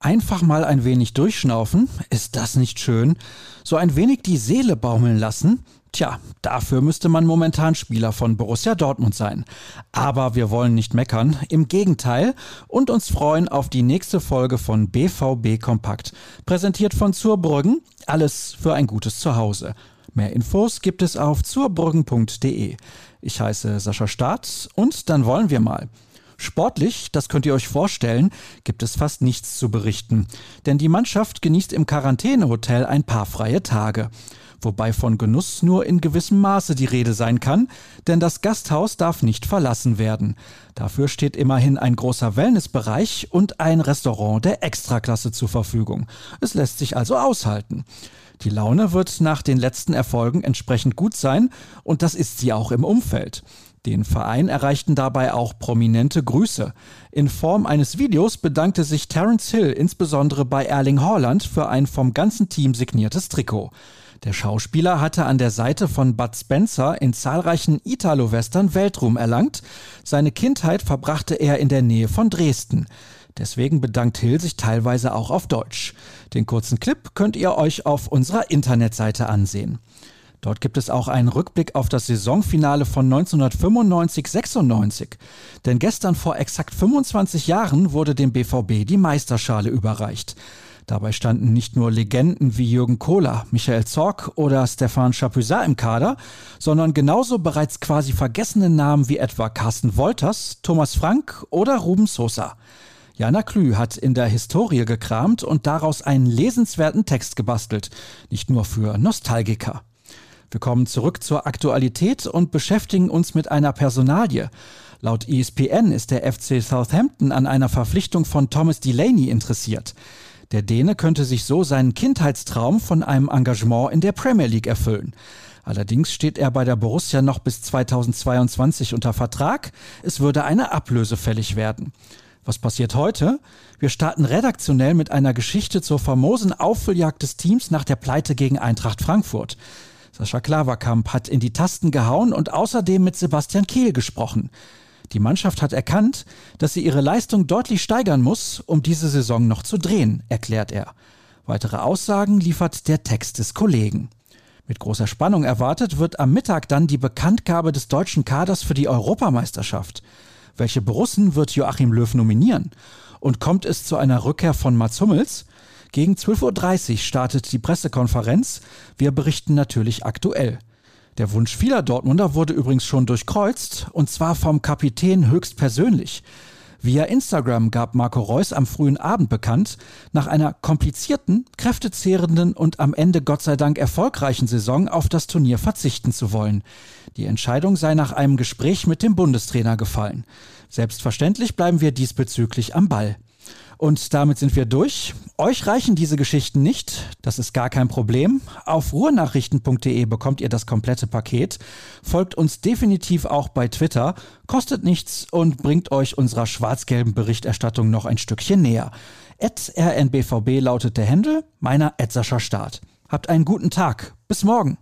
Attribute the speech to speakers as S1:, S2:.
S1: Einfach mal ein wenig durchschnaufen, ist das nicht schön? So ein wenig die Seele baumeln lassen? Tja, dafür müsste man momentan Spieler von Borussia Dortmund sein. Aber wir wollen nicht meckern, im Gegenteil, und uns freuen auf die nächste Folge von BVB Kompakt. Präsentiert von Zurbrüggen, alles für ein gutes Zuhause. Mehr Infos gibt es auf zurbrüggen.de. Ich heiße Sascha Staat und dann wollen wir mal. Sportlich, das könnt ihr euch vorstellen, gibt es fast nichts zu berichten, denn die Mannschaft genießt im Quarantänehotel ein paar freie Tage. Wobei von Genuss nur in gewissem Maße die Rede sein kann, denn das Gasthaus darf nicht verlassen werden. Dafür steht immerhin ein großer Wellnessbereich und ein Restaurant der Extraklasse zur Verfügung. Es lässt sich also aushalten. Die Laune wird nach den letzten Erfolgen entsprechend gut sein und das ist sie auch im Umfeld. Den Verein erreichten dabei auch prominente Grüße. In Form eines Videos bedankte sich Terence Hill insbesondere bei Erling Haaland für ein vom ganzen Team signiertes Trikot. Der Schauspieler hatte an der Seite von Bud Spencer in zahlreichen Italo-Western Weltruhm erlangt. Seine Kindheit verbrachte er in der Nähe von Dresden. Deswegen bedankt Hill sich teilweise auch auf Deutsch. Den kurzen Clip könnt ihr euch auf unserer Internetseite ansehen. Dort gibt es auch einen Rückblick auf das Saisonfinale von 1995-96. Denn gestern vor exakt 25 Jahren wurde dem BVB die Meisterschale überreicht. Dabei standen nicht nur Legenden wie Jürgen Kohler, Michael Zorc oder Stefan Chapuisat im Kader, sondern genauso bereits quasi vergessene Namen wie etwa Carsten Wolters, Thomas Frank oder Ruben Sosa. Jana Klü hat in der Historie gekramt und daraus einen lesenswerten Text gebastelt, nicht nur für Nostalgiker. Wir kommen zurück zur Aktualität und beschäftigen uns mit einer Personalie. Laut ESPN ist der FC Southampton an einer Verpflichtung von Thomas Delaney interessiert. Der Däne könnte sich so seinen Kindheitstraum von einem Engagement in der Premier League erfüllen. Allerdings steht er bei der Borussia noch bis 2022 unter Vertrag. Es würde eine Ablöse fällig werden. Was passiert heute? Wir starten redaktionell mit einer Geschichte zur famosen Aufholjagd des Teams nach der Pleite gegen Eintracht Frankfurt. Sascha Klaverkamp hat in die Tasten gehauen und außerdem mit Sebastian Kehl gesprochen. Die Mannschaft hat erkannt, dass sie ihre Leistung deutlich steigern muss, um diese Saison noch zu drehen, erklärt er. Weitere Aussagen liefert der Text des Kollegen. Mit großer Spannung erwartet wird am Mittag dann die Bekanntgabe des deutschen Kaders für die Europameisterschaft. Welche Borussen wird Joachim Löw nominieren? Und kommt es zu einer Rückkehr von Mats Hummels? Gegen 12.30 Uhr startet die Pressekonferenz. Wir berichten natürlich aktuell. Der Wunsch vieler Dortmunder wurde übrigens schon durchkreuzt, und zwar vom Kapitän höchstpersönlich. Via Instagram gab Marco Reus am frühen Abend bekannt, nach einer komplizierten, kräftezehrenden und am Ende Gott sei Dank erfolgreichen Saison auf das Turnier verzichten zu wollen. Die Entscheidung sei nach einem Gespräch mit dem Bundestrainer gefallen. Selbstverständlich bleiben wir diesbezüglich am Ball. Und damit sind wir durch. Euch reichen diese Geschichten nicht. Das ist gar kein Problem. Auf ruhrnachrichten.de bekommt ihr das komplette Paket. Folgt uns definitiv auch bei Twitter. Kostet nichts und bringt euch unserer schwarz-gelben Berichterstattung noch ein Stückchen näher. At rnbvb lautet der Händel, meiner Sascha Start. Habt einen guten Tag. Bis morgen.